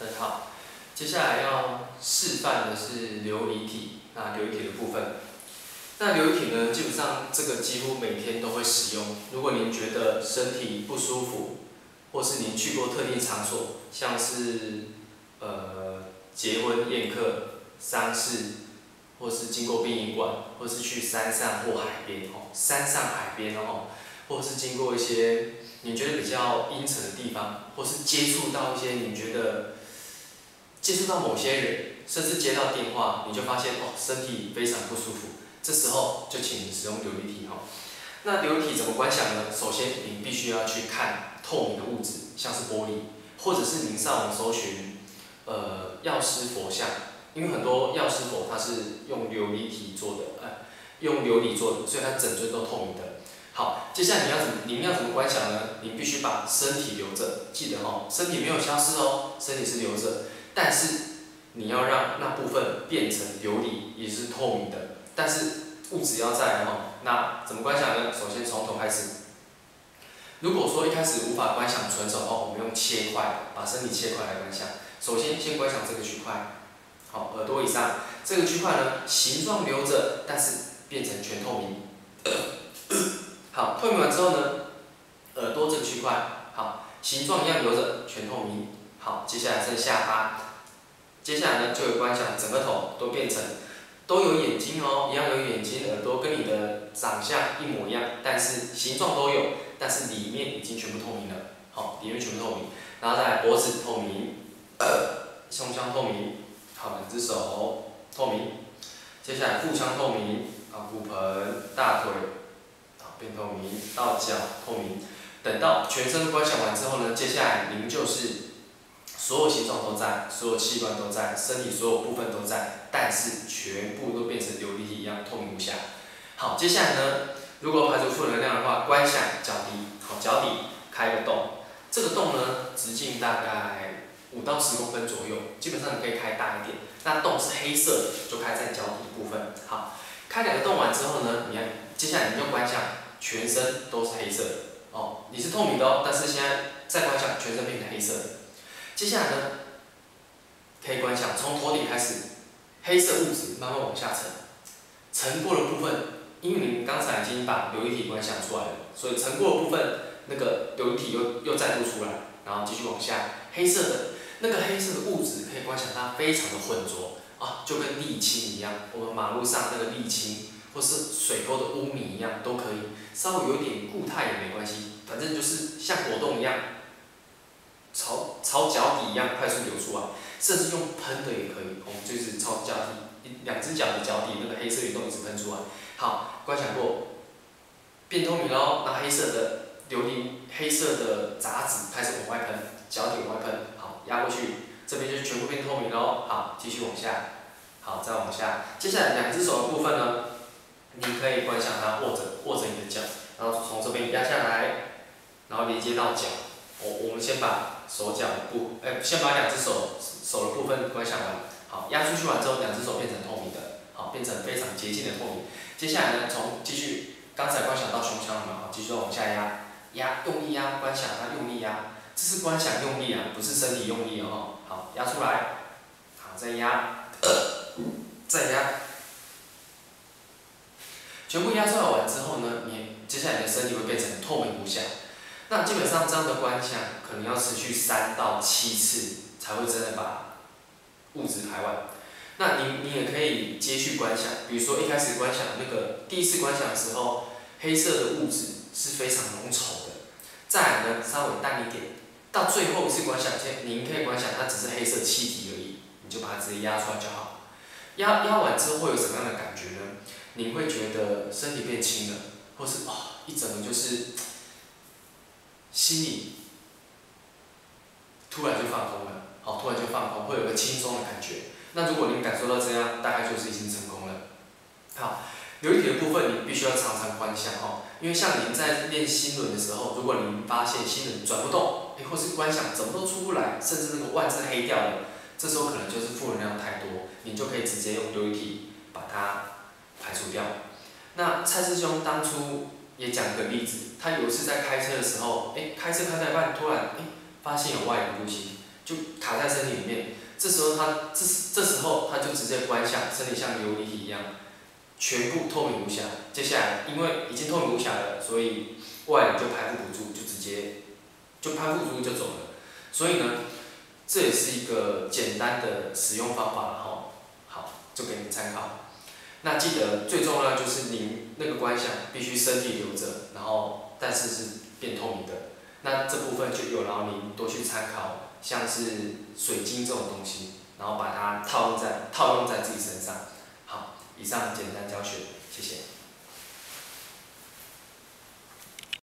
很好。接下来要示范的是流理体，那流理体的部分。那流体呢，基本上这个几乎每天都会使用。如果您觉得身体不舒服，或是您去过特定场所，像是呃结婚宴客、丧事，或是经过殡仪馆，或是去山上或海边哦，山上海边哦，或是经过一些你觉得比较阴沉的地方，或是接触到一些你觉得接触到某些人，甚至接到电话，你就发现哦身体非常不舒服，这时候就请你使用流理体哈。那流体怎么观想呢？首先，您必须要去看透明的物质，像是玻璃，或者是您上网搜寻，呃，药师佛像，因为很多药师佛它是用琉璃体做的，呃，用琉璃做的，所以它整尊都透明的。好，接下来你要怎么，您要怎么观想呢？你必须把身体留着，记得哈，身体没有消失哦，身体是留着，但是你要让那部分变成琉璃，也是透明的，但是物质要在哈。那怎么观想呢？首先从头开始。如果说一开始无法观想纯手哦，我们用切块，把身体切块来观想。首先先观想这个区块，好，耳朵以上这个区块呢，形状留着，但是变成全透明。好，透明完之后呢，耳朵这个区块，好，形状一样留着，全透明。好，接下来是下巴，接下来呢就会观想整个头都变成。都有眼睛哦，一样有眼睛，耳朵跟你的长相一模一样，但是形状都有，但是里面已经全部透明了。好，里面全部透明，然后再来脖子透明，胸腔透明，好，两只手透明，接下来腹腔透明，啊，骨盆、大腿，啊，变透明，到脚透明。等到全身观想完之后呢，接下来您就是。所有形状都在，所有器官都在，身体所有部分都在，但是全部都变成琉璃体一样透明无瑕。好，接下来呢，如果排除负能量的话，观想脚底，好，脚底开个洞，这个洞呢，直径大概五到十公分左右，基本上你可以开大一点。那洞是黑色的，就开在脚底部分。好，开两个洞完之后呢，你看，接下来你就观想全身都是黑色的，哦，你是透明的哦，但是现在再观想全身变成黑色的。接下来呢，可以观想从头顶开始，黑色物质慢慢往下沉，沉过的部分，因为你刚才已经把流体观想出来了，所以沉过的部分那个流体又又再度出来，然后继续往下，黑色的那个黑色的物质可以观想它非常的浑浊啊，就跟沥青一样，我们马路上那个沥青或是水沟的污泥一样都可以，稍微有点固态也没关系，反正就是像果冻一样。朝朝脚底一样快速流出来，甚至用喷的也可以，我们就是朝脚底一两只脚的脚底那个黑色流动一直喷出来。好，观想过，变透明喽，那黑色的琉璃黑色的杂质开始往外喷，脚底往外喷，好压过去，这边就全部变透明喽。好，继续往下，好再往下，接下来两只手的部分呢，你可以观想它握着握着你的脚，然后从这边压下来，然后连接到脚。我我们先把手脚部，哎，先把两只手手的部分观想完，好，压出去完之后，两只手变成透明的，好，变成非常洁净的透明。接下来呢，从继续刚才观想到胸腔了嘛，好，继续往下压，压，用力压，观想它用力压，这是观想用力啊，不是身体用力哦，好，压出来，好，再压，再压，全部压出来完之后呢，你接下来你的身体会变成透明无瑕。那基本上这样的观想可能要持续三到七次才会真的把物质排完。那你你也可以接续观想，比如说一开始观想那个第一次观想的时候，黑色的物质是非常浓稠的，再来呢稍微淡一点，到最后一次观想前，您可以观想它只是黑色气体而已，你就把它直接压出来就好。压压完之后会有什么样的感觉呢？你会觉得身体变轻了，或是啊一整个就是。心里突然就放空了，好，突然就放空，会有个轻松的感觉。那如果您感受到这样，大概就是已经成功了。好，流体的部分你必须要常常观想哦，因为像您在练心轮的时候，如果您发现心轮转不动，或是观想怎么都出不来，甚至那个万字黑掉了，这时候可能就是负能量太多，你就可以直接用 duty 把它排除掉。那蔡师兄当初。也讲个例子，他有一次在开车的时候，哎，开车开到一半，突然哎，发现有外力入侵，就卡在身体里面。这时候他这这时候他就直接关下身体像琉璃体一样，全部透明无瑕。接下来因为已经透明无瑕了，所以外人就拍不住，就直接就拍不住就走了。所以呢，这也是一个简单的使用方法了哈。好，就给你们参考。那记得最重要就是您那个观想必须身体留着，然后但是是变透明的。那这部分就有劳您多去参考，像是水晶这种东西，然后把它套用在套用在自己身上。好，以上简单教学，谢谢。